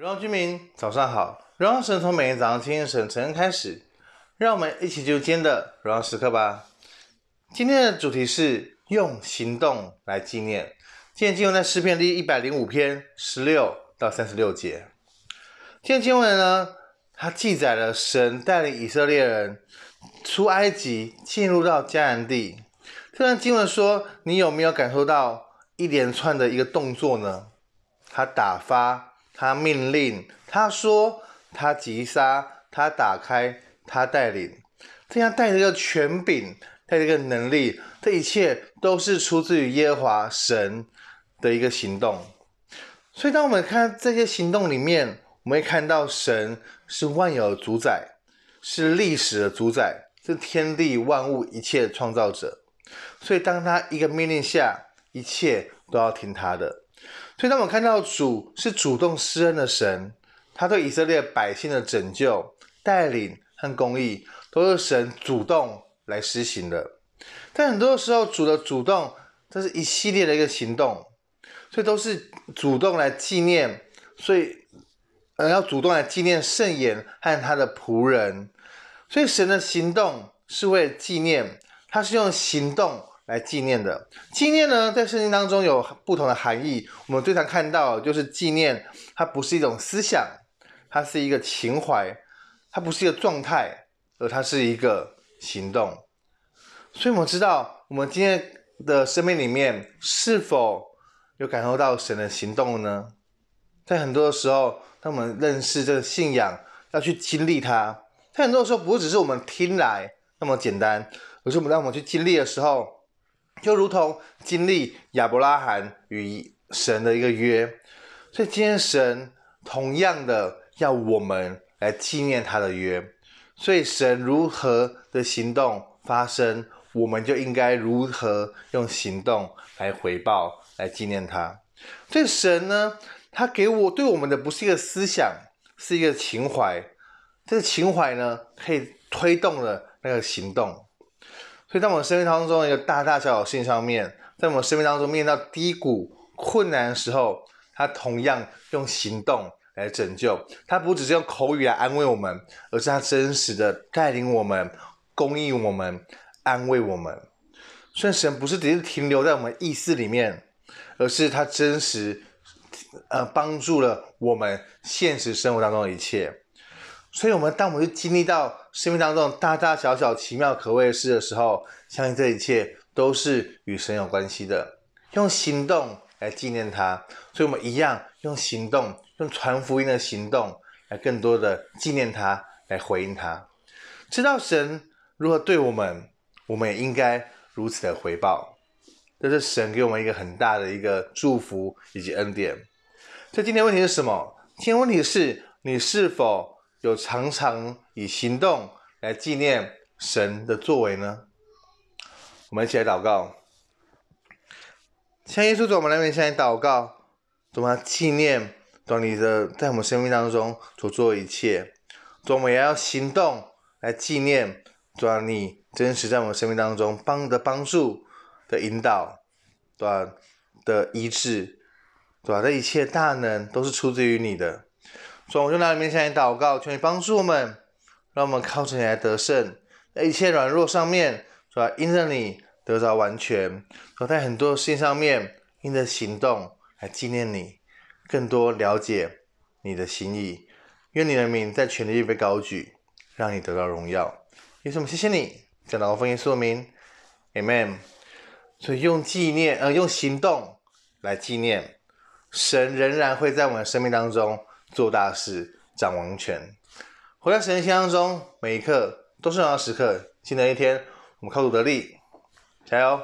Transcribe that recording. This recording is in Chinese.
荣耀居民，早上好！荣耀神从每天早上清晨晨恩开始，让我们一起就今天的荣耀时刻吧。今天的主题是用行动来纪念。今天经文在诗篇第一百零五篇十六到三十六节。今天经文呢，它记载了神带领以色列人出埃及，进入到迦南地。这段经文说，你有没有感受到一连串的一个动作呢？他打发。他命令，他说，他击杀，他打开，他带领，这样带着一个权柄，带着一个能力，这一切都是出自于耶和华神的一个行动。所以，当我们看这些行动里面，我们会看到神是万有的主宰，是历史的主宰，是天地万物一切创造者。所以，当他一个命令下，一切都要听他的。所以，当我们看到主是主动施恩的神，他对以色列百姓的拯救、带领和公义，都是神主动来施行的。但很多时候，主的主动，这是一系列的一个行动，所以都是主动来纪念，所以呃要主动来纪念圣言和他的仆人。所以神的行动是为了纪念，他是用行动。来纪念的纪念呢，在圣经当中有不同的含义。我们最常看到就是纪念，它不是一种思想，它是一个情怀，它不是一个状态，而它是一个行动。所以，我们知道，我们今天的生命里面是否有感受到神的行动呢？在很多的时候，当我们认识这个信仰，要去经历它，在很多的时候，不只是我们听来那么简单，而是我们当我们去经历的时候。就如同经历亚伯拉罕与神的一个约，所以今天神同样的要我们来纪念他的约，所以神如何的行动发生，我们就应该如何用行动来回报，来纪念他。所以神呢，他给我对我们的不是一个思想，是一个情怀，这个情怀呢，可以推动了那个行动。所以，在我们生命当中，一个大大小小事情上面，在我们生命当中面临到低谷、困难的时候，他同样用行动来拯救。他不只是用口语来安慰我们，而是他真实的带领我们、供应我们、安慰我们。所以，神不是只是停留在我们意识里面，而是他真实，呃，帮助了我们现实生活当中的一切。所以，我们当我们去经历到生命当中大大小小奇妙可畏的事的时候，相信这一切都是与神有关系的。用行动来纪念他，所以我们一样用行动，用传福音的行动来更多的纪念他，来回应他。知道神如何对我们，我们也应该如此的回报。这是神给我们一个很大的一个祝福以及恩典。所以今天问题是什么？今天问题是你是否有常常以行动来纪念神的作为呢？我们一起来祷告，向耶稣主，我们来面向你祷告，怎么，纪念主你的在我们生命当中所做的一切，主，我们也要行动来纪念主啊，你真实在我们生命当中帮的帮助的引导，对吧？的医治，对吧？这一切大能都是出自于你的。所以我就拿里面向你祷告，求你帮助我们，让我们靠着你来得胜，在一切软弱上面，主要？因着你得着完全，所在很多事情上面，因着行动来纪念你，更多了解你的心意。愿你的名在全地被高举，让你得到荣耀。耶稣，我们谢谢你，讲祷告奉耶稣的名，Amen。所以用纪念，呃，用行动来纪念，神仍然会在我们的生命当中。做大事，掌王权，活在神的心当中，每一刻都是荣耀时刻。新的一天，我们靠主得力，加油！